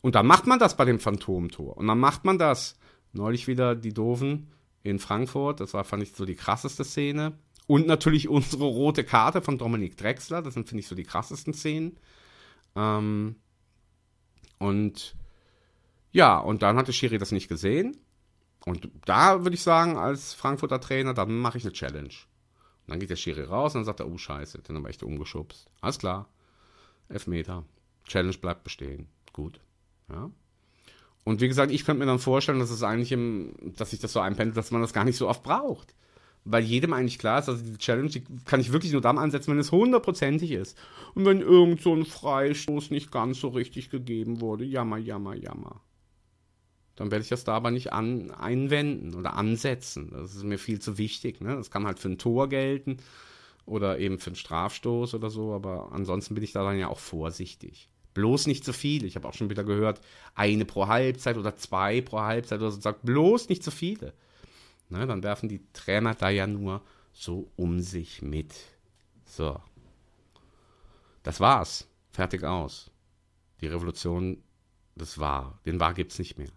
S4: Und dann macht man das bei dem Phantomtor. Und dann macht man das, neulich wieder die Doofen, in Frankfurt. Das war, fand ich, so die krasseste Szene. Und natürlich unsere rote Karte von Dominik Drexler. Das sind, finde ich, so die krassesten Szenen. Ähm, und ja, und dann hatte Schiri das nicht gesehen. Und da würde ich sagen, als Frankfurter Trainer, dann mache ich eine Challenge. Und dann geht der Schiri raus und dann sagt er, oh Scheiße, den habe ich umgeschubst. Alles klar. Elfmeter. Challenge bleibt bestehen. Gut. Ja. Und wie gesagt, ich könnte mir dann vorstellen, dass es eigentlich im, dass sich das so einpendelt, dass man das gar nicht so oft braucht. Weil jedem eigentlich klar ist, also die Challenge die kann ich wirklich nur dann ansetzen, wenn es hundertprozentig ist. Und wenn irgend so ein Freistoß nicht ganz so richtig gegeben wurde, jammer, jammer, jammer. Dann werde ich das da aber nicht an, einwenden oder ansetzen. Das ist mir viel zu wichtig. Ne? Das kann halt für ein Tor gelten oder eben für einen Strafstoß oder so, aber ansonsten bin ich da dann ja auch vorsichtig. Bloß nicht zu viel. Ich habe auch schon wieder gehört, eine pro Halbzeit oder zwei pro Halbzeit oder so. Sagt bloß nicht zu viele. Ne, dann werfen die Trainer da ja nur so um sich mit. So. Das war's. Fertig aus. Die Revolution, das war. Den war gibt's nicht mehr.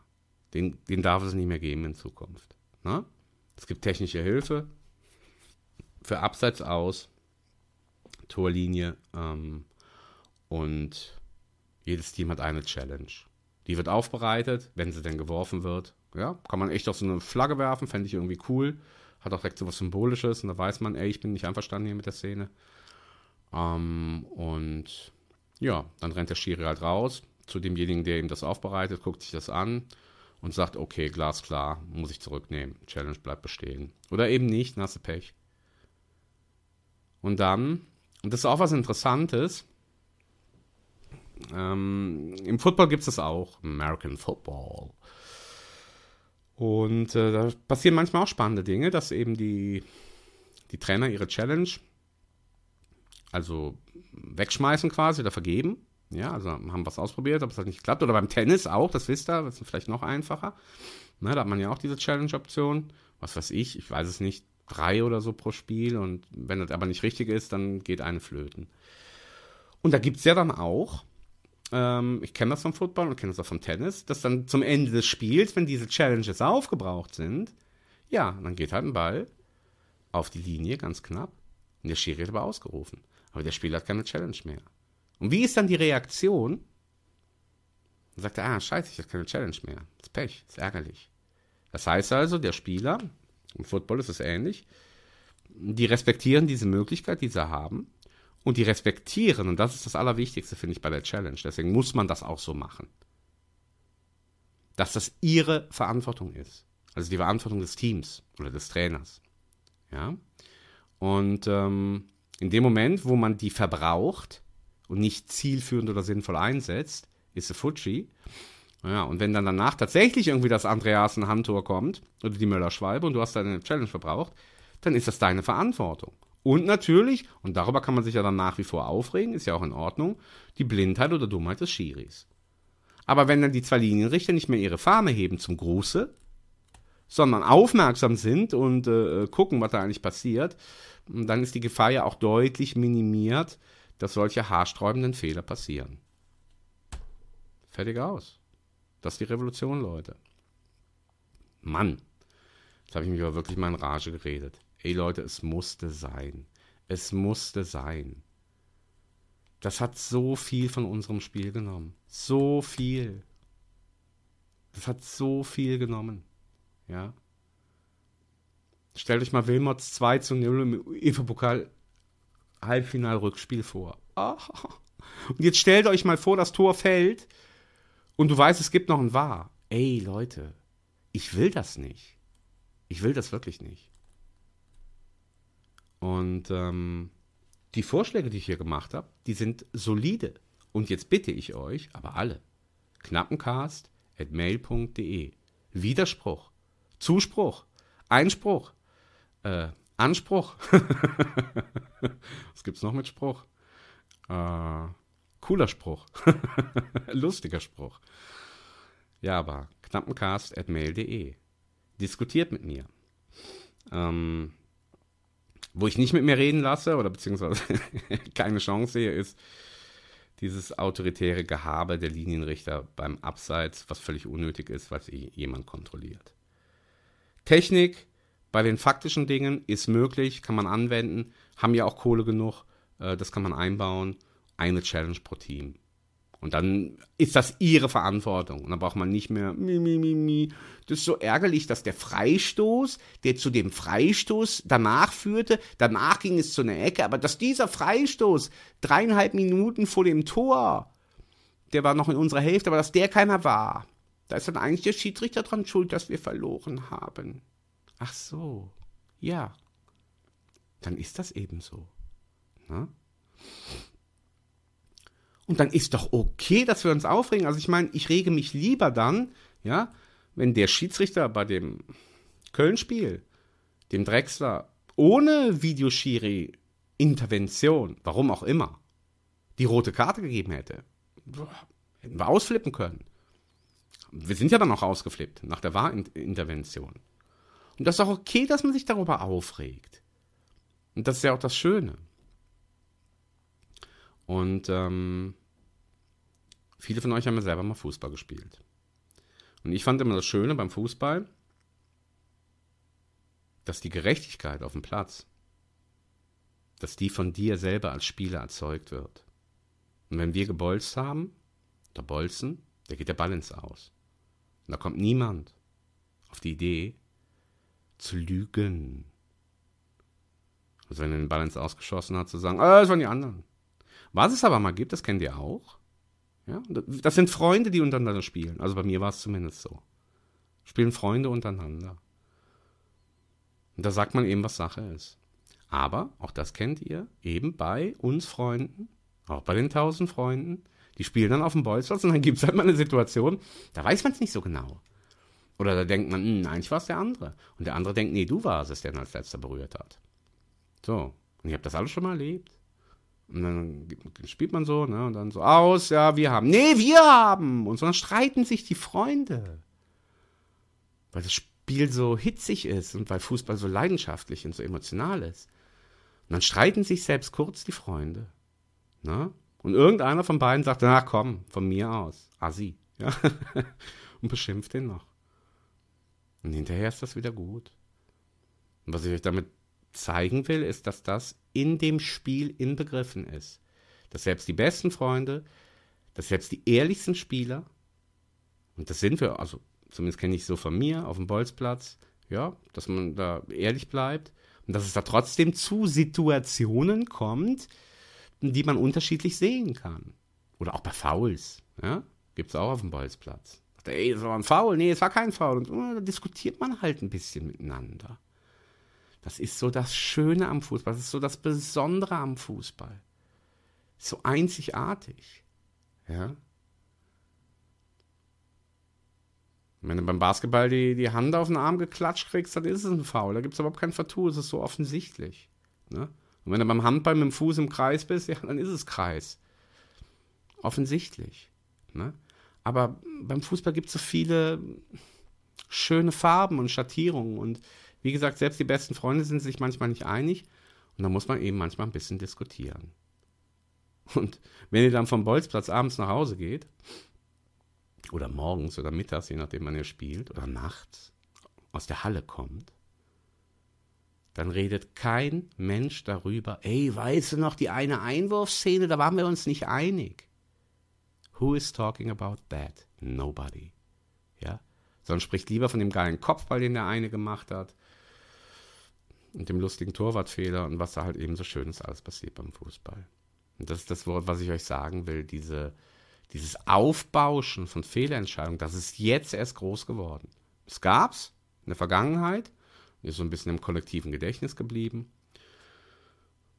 S4: Den, den darf es nicht mehr geben in Zukunft. Ne? Es gibt technische Hilfe für Abseits aus, Torlinie ähm, und jedes Team hat eine Challenge. Die wird aufbereitet, wenn sie denn geworfen wird. Ja, kann man echt auf so eine Flagge werfen, fände ich irgendwie cool. Hat auch direkt so was Symbolisches und da weiß man, ey, ich bin nicht einverstanden hier mit der Szene. Ähm, und ja, dann rennt der Schiri halt raus zu demjenigen, der ihm das aufbereitet, guckt sich das an und sagt, okay, glasklar, muss ich zurücknehmen. Challenge bleibt bestehen. Oder eben nicht, nasse Pech. Und dann, und das ist auch was Interessantes, ähm, im Football gibt es das auch, American Football. Und äh, da passieren manchmal auch spannende Dinge, dass eben die, die Trainer ihre Challenge also wegschmeißen quasi oder vergeben. Ja, also haben was ausprobiert, aber es hat nicht geklappt. Oder beim Tennis auch, das wisst ihr, das ist vielleicht noch einfacher. Ne, da hat man ja auch diese Challenge-Option. Was weiß ich, ich weiß es nicht, drei oder so pro Spiel. Und wenn das aber nicht richtig ist, dann geht eine flöten. Und da gibt es ja dann auch ähm, ich kenne das vom Football und kenne das auch vom Tennis, dass dann zum Ende des Spiels, wenn diese Challenges aufgebraucht sind, ja, dann geht halt ein Ball auf die Linie, ganz knapp. Und der Schiri hat aber ausgerufen. Aber der Spieler hat keine Challenge mehr. Und wie ist dann die Reaktion? Dann sagt er, ah, scheiße, ich habe keine Challenge mehr. Das ist Pech, das ist ärgerlich. Das heißt also, der Spieler, im Football ist es ähnlich, die respektieren diese Möglichkeit, die sie haben, und die respektieren. Und das ist das Allerwichtigste, finde ich, bei der Challenge. Deswegen muss man das auch so machen. Dass das ihre Verantwortung ist. Also die Verantwortung des Teams oder des Trainers. Ja. Und ähm, in dem Moment, wo man die verbraucht und nicht zielführend oder sinnvoll einsetzt, ist es Fuji. Ja, und wenn dann danach tatsächlich irgendwie das Andreasen-Handtor kommt oder die Möller-Schwalbe und du hast deine Challenge verbraucht, dann ist das deine Verantwortung. Und natürlich, und darüber kann man sich ja dann nach wie vor aufregen, ist ja auch in Ordnung, die Blindheit oder Dummheit des Schiris. Aber wenn dann die zwei Linienrichter nicht mehr ihre Fahne heben zum Gruße, sondern aufmerksam sind und äh, gucken, was da eigentlich passiert, dann ist die Gefahr ja auch deutlich minimiert, dass solche haarsträubenden Fehler passieren. Fertig aus. Das ist die Revolution, Leute. Mann, jetzt habe ich mich aber wirklich mal in Rage geredet. Ey Leute, es musste sein. Es musste sein. Das hat so viel von unserem Spiel genommen. So viel. Das hat so viel genommen. Ja. Stellt euch mal Wilmots 2 zu 0 im UEFA-Pokal Halbfinal-Rückspiel vor. Oh. Und jetzt stellt euch mal vor, das Tor fällt und du weißt, es gibt noch ein Wahr. Ey, Leute, ich will das nicht. Ich will das wirklich nicht. Und ähm, die Vorschläge, die ich hier gemacht habe, die sind solide. Und jetzt bitte ich euch, aber alle, knappencast.mail.de. Widerspruch, Zuspruch, Einspruch, äh, Anspruch. Was gibt's noch mit Spruch? Äh, cooler Spruch. Lustiger Spruch. Ja, aber knappencast.mail.de. Diskutiert mit mir. Ähm, wo ich nicht mit mir reden lasse oder beziehungsweise keine Chance sehe, ist dieses autoritäre Gehabe der Linienrichter beim Abseits, was völlig unnötig ist, weil sie jemand kontrolliert. Technik bei den faktischen Dingen ist möglich, kann man anwenden, haben ja auch Kohle genug, äh, das kann man einbauen. Eine Challenge pro Team. Und dann ist das ihre Verantwortung. Und dann braucht man nicht mehr, mi, mi, mi, mi. Das ist so ärgerlich, dass der Freistoß, der zu dem Freistoß danach führte, danach ging es zu einer Ecke, aber dass dieser Freistoß dreieinhalb Minuten vor dem Tor, der war noch in unserer Hälfte, aber dass der keiner war. Da ist dann eigentlich der Schiedsrichter dran schuld, dass wir verloren haben. Ach so. Ja. Dann ist das eben so. Na? Und dann ist doch okay, dass wir uns aufregen. Also ich meine, ich rege mich lieber dann, ja, wenn der Schiedsrichter bei dem Köln-Spiel, dem Drexler, ohne Videoschiri Intervention, warum auch immer, die rote Karte gegeben hätte. Hätten wir ausflippen können. Wir sind ja dann auch ausgeflippt nach der Wahrintervention. Und das ist auch okay, dass man sich darüber aufregt. Und das ist ja auch das Schöne. Und ähm, viele von euch haben ja selber mal Fußball gespielt. Und ich fand immer das Schöne beim Fußball, dass die Gerechtigkeit auf dem Platz, dass die von dir selber als Spieler erzeugt wird. Und wenn wir gebolzt haben, oder bolzen, da geht der ins Aus. Und da kommt niemand auf die Idee, zu lügen. Also wenn er den ins Ausgeschossen hat, zu sagen, ah, das waren die anderen. Was es aber mal gibt, das kennt ihr auch. Ja, das sind Freunde, die untereinander spielen. Also bei mir war es zumindest so. Spielen Freunde untereinander. Und da sagt man eben, was Sache ist. Aber, auch das kennt ihr, eben bei uns Freunden, auch bei den tausend Freunden, die spielen dann auf dem Bolzplatz und dann gibt es halt mal eine Situation, da weiß man es nicht so genau. Oder da denkt man, hm, eigentlich war es der andere. Und der andere denkt, nee, du warst es, der ihn als letzter berührt hat. So. Und ich habe das alles schon mal erlebt. Und dann spielt man so, ne, und dann so aus, ja, wir haben. Nee, wir haben! Und so dann streiten sich die Freunde. Weil das Spiel so hitzig ist und weil Fußball so leidenschaftlich und so emotional ist. Und dann streiten sich selbst kurz die Freunde. Ne? Und irgendeiner von beiden sagt, na komm, von mir aus, Assi. Ja? und beschimpft den noch. Und hinterher ist das wieder gut. Und was ich euch damit zeigen will, ist, dass das in dem Spiel inbegriffen ist. Dass selbst die besten Freunde, dass selbst die ehrlichsten Spieler, und das sind wir, also zumindest kenne ich so von mir auf dem Bolzplatz, ja, dass man da ehrlich bleibt und dass es da trotzdem zu Situationen kommt, die man unterschiedlich sehen kann. Oder auch bei Fouls, ja, gibt es auch auf dem Bolzplatz. Ey, das war ein Foul. Nee, es war kein Foul. Und uh, da diskutiert man halt ein bisschen miteinander. Das ist so das Schöne am Fußball. Das ist so das Besondere am Fußball. So einzigartig. Ja. Wenn du beim Basketball die, die Hand auf den Arm geklatscht kriegst, dann ist es ein Foul. Da gibt es überhaupt kein Vertu. Es ist so offensichtlich. Ne? Und wenn du beim Handball mit dem Fuß im Kreis bist, ja, dann ist es Kreis. Offensichtlich. Ne? Aber beim Fußball gibt es so viele schöne Farben und Schattierungen. Und wie gesagt, selbst die besten Freunde sind sich manchmal nicht einig. Und da muss man eben manchmal ein bisschen diskutieren. Und wenn ihr dann vom Bolzplatz abends nach Hause geht, oder morgens oder mittags, je nachdem man ja spielt, oder nachts aus der Halle kommt, dann redet kein Mensch darüber, ey, weißt du noch die eine Einwurfszene, da waren wir uns nicht einig. Who is talking about that? Nobody. Ja? Sondern spricht lieber von dem geilen Kopfball, den der eine gemacht hat. Und dem lustigen Torwartfehler und was da halt eben so Schönes alles passiert beim Fußball. Und das ist das Wort, was ich euch sagen will. Diese, dieses Aufbauschen von Fehlentscheidungen, das ist jetzt erst groß geworden. Es gab's in der Vergangenheit, ist so ein bisschen im kollektiven Gedächtnis geblieben.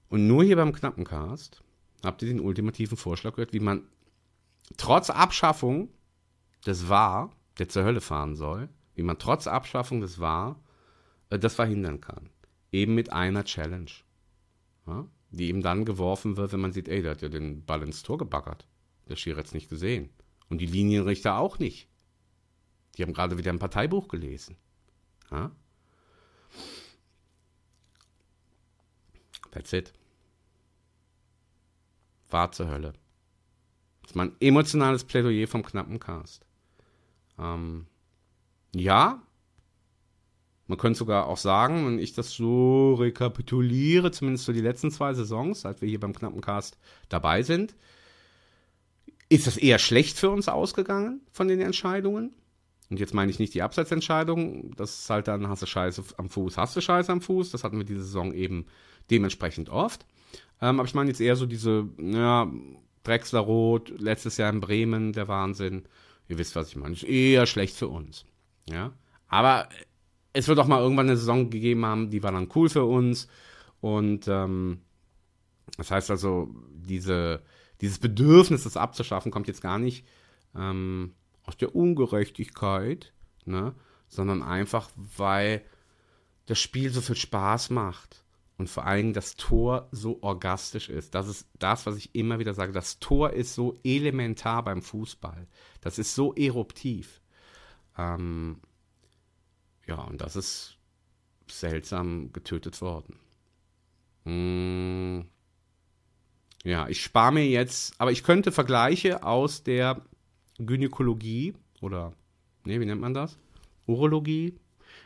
S4: Und nur hier beim Knappencast habt ihr den ultimativen Vorschlag gehört, wie man trotz Abschaffung des War, der zur Hölle fahren soll, wie man trotz Abschaffung des War äh, das verhindern kann. Eben mit einer Challenge. Ja? Die eben dann geworfen wird, wenn man sieht, ey, der hat ja den Ball ins Tor gebaggert. Der Schiri hat es nicht gesehen. Und die Linienrichter auch nicht. Die haben gerade wieder ein Parteibuch gelesen. Ja? That's it. War zur Hölle. Das ist mein emotionales Plädoyer vom knappen Cast. Ähm, ja, man könnte sogar auch sagen, wenn ich das so rekapituliere, zumindest für die letzten zwei Saisons, seit wir hier beim knappen Cast dabei sind, ist das eher schlecht für uns ausgegangen von den Entscheidungen. Und jetzt meine ich nicht die Abseitsentscheidung, das ist halt dann, hast du Scheiße am Fuß, hast du Scheiße am Fuß, das hatten wir diese Saison eben dementsprechend oft. Ähm, aber ich meine jetzt eher so diese, ja, Drexler Rot, letztes Jahr in Bremen, der Wahnsinn. Ihr wisst, was ich meine. Ist eher schlecht für uns. Ja. Aber es wird auch mal irgendwann eine Saison gegeben haben, die war dann cool für uns. Und ähm, das heißt also, diese, dieses Bedürfnis, das abzuschaffen, kommt jetzt gar nicht ähm, aus der Ungerechtigkeit, ne? sondern einfach, weil das Spiel so viel Spaß macht und vor allem das Tor so orgastisch ist. Das ist das, was ich immer wieder sage. Das Tor ist so elementar beim Fußball. Das ist so eruptiv. Ähm, ja, und das ist seltsam getötet worden. Hm, ja, ich spare mir jetzt, aber ich könnte Vergleiche aus der Gynäkologie oder, nee, wie nennt man das? Urologie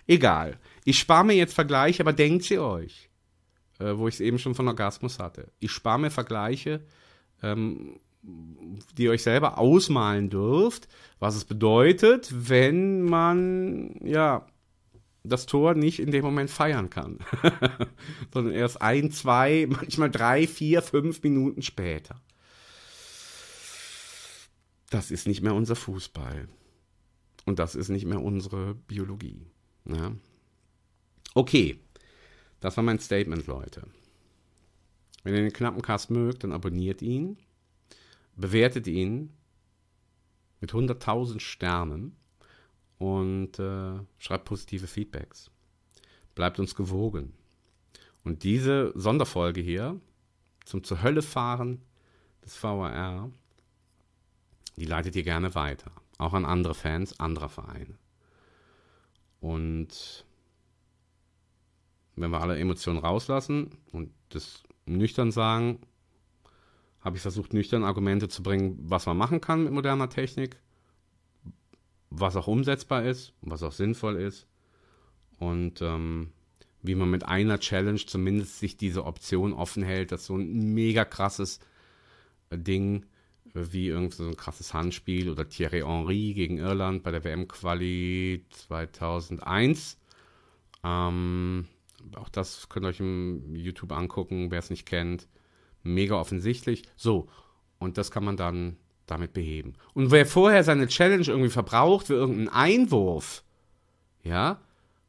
S4: Egal. Ich spare mir jetzt Vergleiche, aber denkt sie euch, äh, wo ich es eben schon von Orgasmus hatte. Ich spare mir Vergleiche, ähm, die ihr euch selber ausmalen dürft, was es bedeutet, wenn man, ja, das Tor nicht in dem Moment feiern kann, sondern erst ein, zwei, manchmal drei, vier, fünf Minuten später. Das ist nicht mehr unser Fußball. Und das ist nicht mehr unsere Biologie. Ja? Okay, das war mein Statement, Leute. Wenn ihr den knappen Cast mögt, dann abonniert ihn, bewertet ihn mit 100.000 Sternen und äh, schreibt positive Feedbacks. Bleibt uns gewogen. Und diese Sonderfolge hier zum zur Hölle fahren des VAR, die leitet ihr gerne weiter. Auch an andere Fans anderer Vereine. Und wenn wir alle Emotionen rauslassen und das nüchtern sagen, habe ich versucht, nüchtern Argumente zu bringen, was man machen kann mit moderner Technik, was auch umsetzbar ist, was auch sinnvoll ist und ähm, wie man mit einer Challenge zumindest sich diese Option offen hält, dass so ein mega krasses Ding wie irgend so ein krasses Handspiel oder Thierry Henry gegen Irland bei der WM-Quali 2001. Ähm, auch das könnt ihr euch im YouTube angucken, wer es nicht kennt. Mega offensichtlich. So, und das kann man dann damit beheben. Und wer vorher seine Challenge irgendwie verbraucht für irgendeinen Einwurf, ja,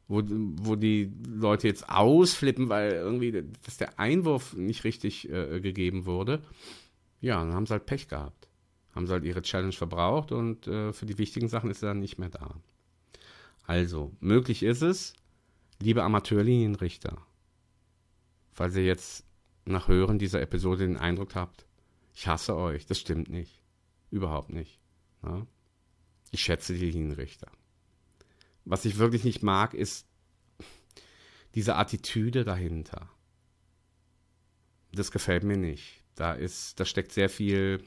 S4: wo, wo die Leute jetzt ausflippen, weil irgendwie dass der Einwurf nicht richtig äh, gegeben wurde, ja, dann haben sie halt Pech gehabt. Haben sie halt ihre Challenge verbraucht und äh, für die wichtigen Sachen ist er dann nicht mehr da. Also, möglich ist es, liebe Amateurlinienrichter, falls ihr jetzt nach Hören dieser Episode den Eindruck habt, ich hasse euch, das stimmt nicht. Überhaupt nicht. Ja? Ich schätze die Linienrichter. Was ich wirklich nicht mag, ist diese Attitüde dahinter. Das gefällt mir nicht. Da ist, da steckt sehr viel,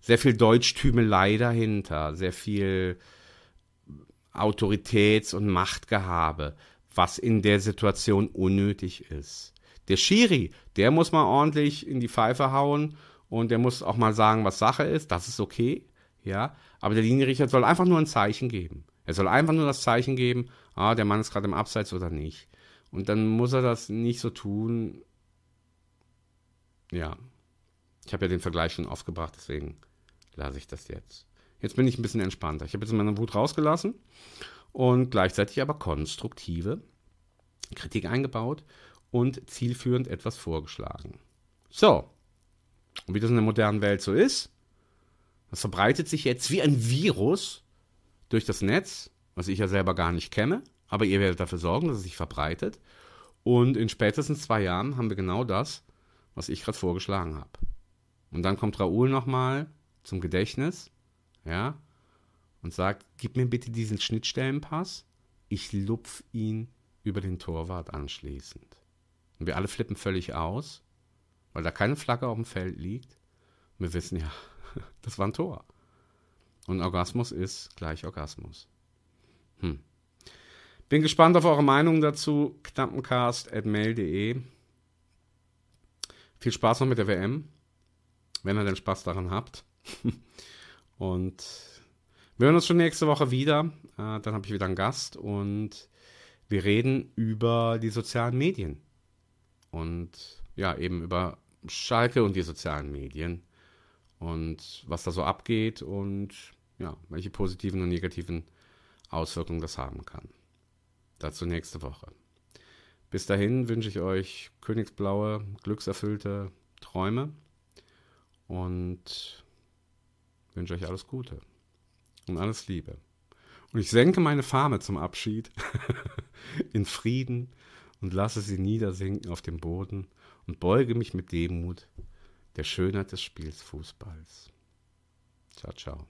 S4: sehr viel Deutschtümelei dahinter, sehr viel Autoritäts- und Machtgehabe, was in der Situation unnötig ist. Der Schiri, der muss mal ordentlich in die Pfeife hauen und der muss auch mal sagen, was Sache ist. Das ist okay, ja. Aber der Linienrichter soll einfach nur ein Zeichen geben. Er soll einfach nur das Zeichen geben, ah, der Mann ist gerade im Abseits oder nicht. Und dann muss er das nicht so tun. Ja. Ich habe ja den Vergleich schon aufgebracht, deswegen lasse ich das jetzt. Jetzt bin ich ein bisschen entspannter. Ich habe jetzt meine Wut rausgelassen und gleichzeitig aber konstruktive Kritik eingebaut und zielführend etwas vorgeschlagen. So, und wie das in der modernen Welt so ist, das verbreitet sich jetzt wie ein Virus durch das Netz, was ich ja selber gar nicht kenne, aber ihr werdet dafür sorgen, dass es sich verbreitet. Und in spätestens zwei Jahren haben wir genau das, was ich gerade vorgeschlagen habe. Und dann kommt Raoul nochmal zum Gedächtnis, ja, und sagt, gib mir bitte diesen Schnittstellenpass, ich lupf ihn über den Torwart anschließend. Und wir alle flippen völlig aus, weil da keine Flagge auf dem Feld liegt. Und wir wissen ja, das war ein Tor. Und Orgasmus ist gleich Orgasmus. Hm. Bin gespannt auf eure Meinung dazu. knappencast.mail.de Viel Spaß noch mit der WM, wenn ihr den Spaß daran habt. und wir hören uns schon nächste Woche wieder. Äh, dann habe ich wieder einen Gast und wir reden über die sozialen Medien und ja, eben über Schalke und die sozialen Medien und was da so abgeht und ja, welche positiven und negativen Auswirkungen das haben kann. Dazu nächste Woche. Bis dahin wünsche ich euch königsblaue, glückserfüllte Träume und wünsche euch alles Gute und alles Liebe. Und ich senke meine Fahne zum Abschied in Frieden und lasse sie niedersinken auf dem Boden und beuge mich mit Demut der Schönheit des Spiels Fußballs. Ciao, ciao.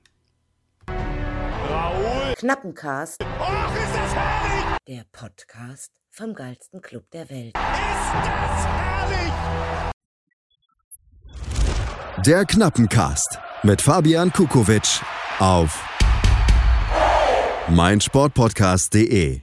S3: Raoul!
S2: Knappencast,
S3: Och, ist das herrlich!
S2: der Podcast vom geilsten Club der Welt.
S3: Ist das herrlich!
S1: Der Knappencast mit Fabian Kukowitsch auf meinsportpodcast.de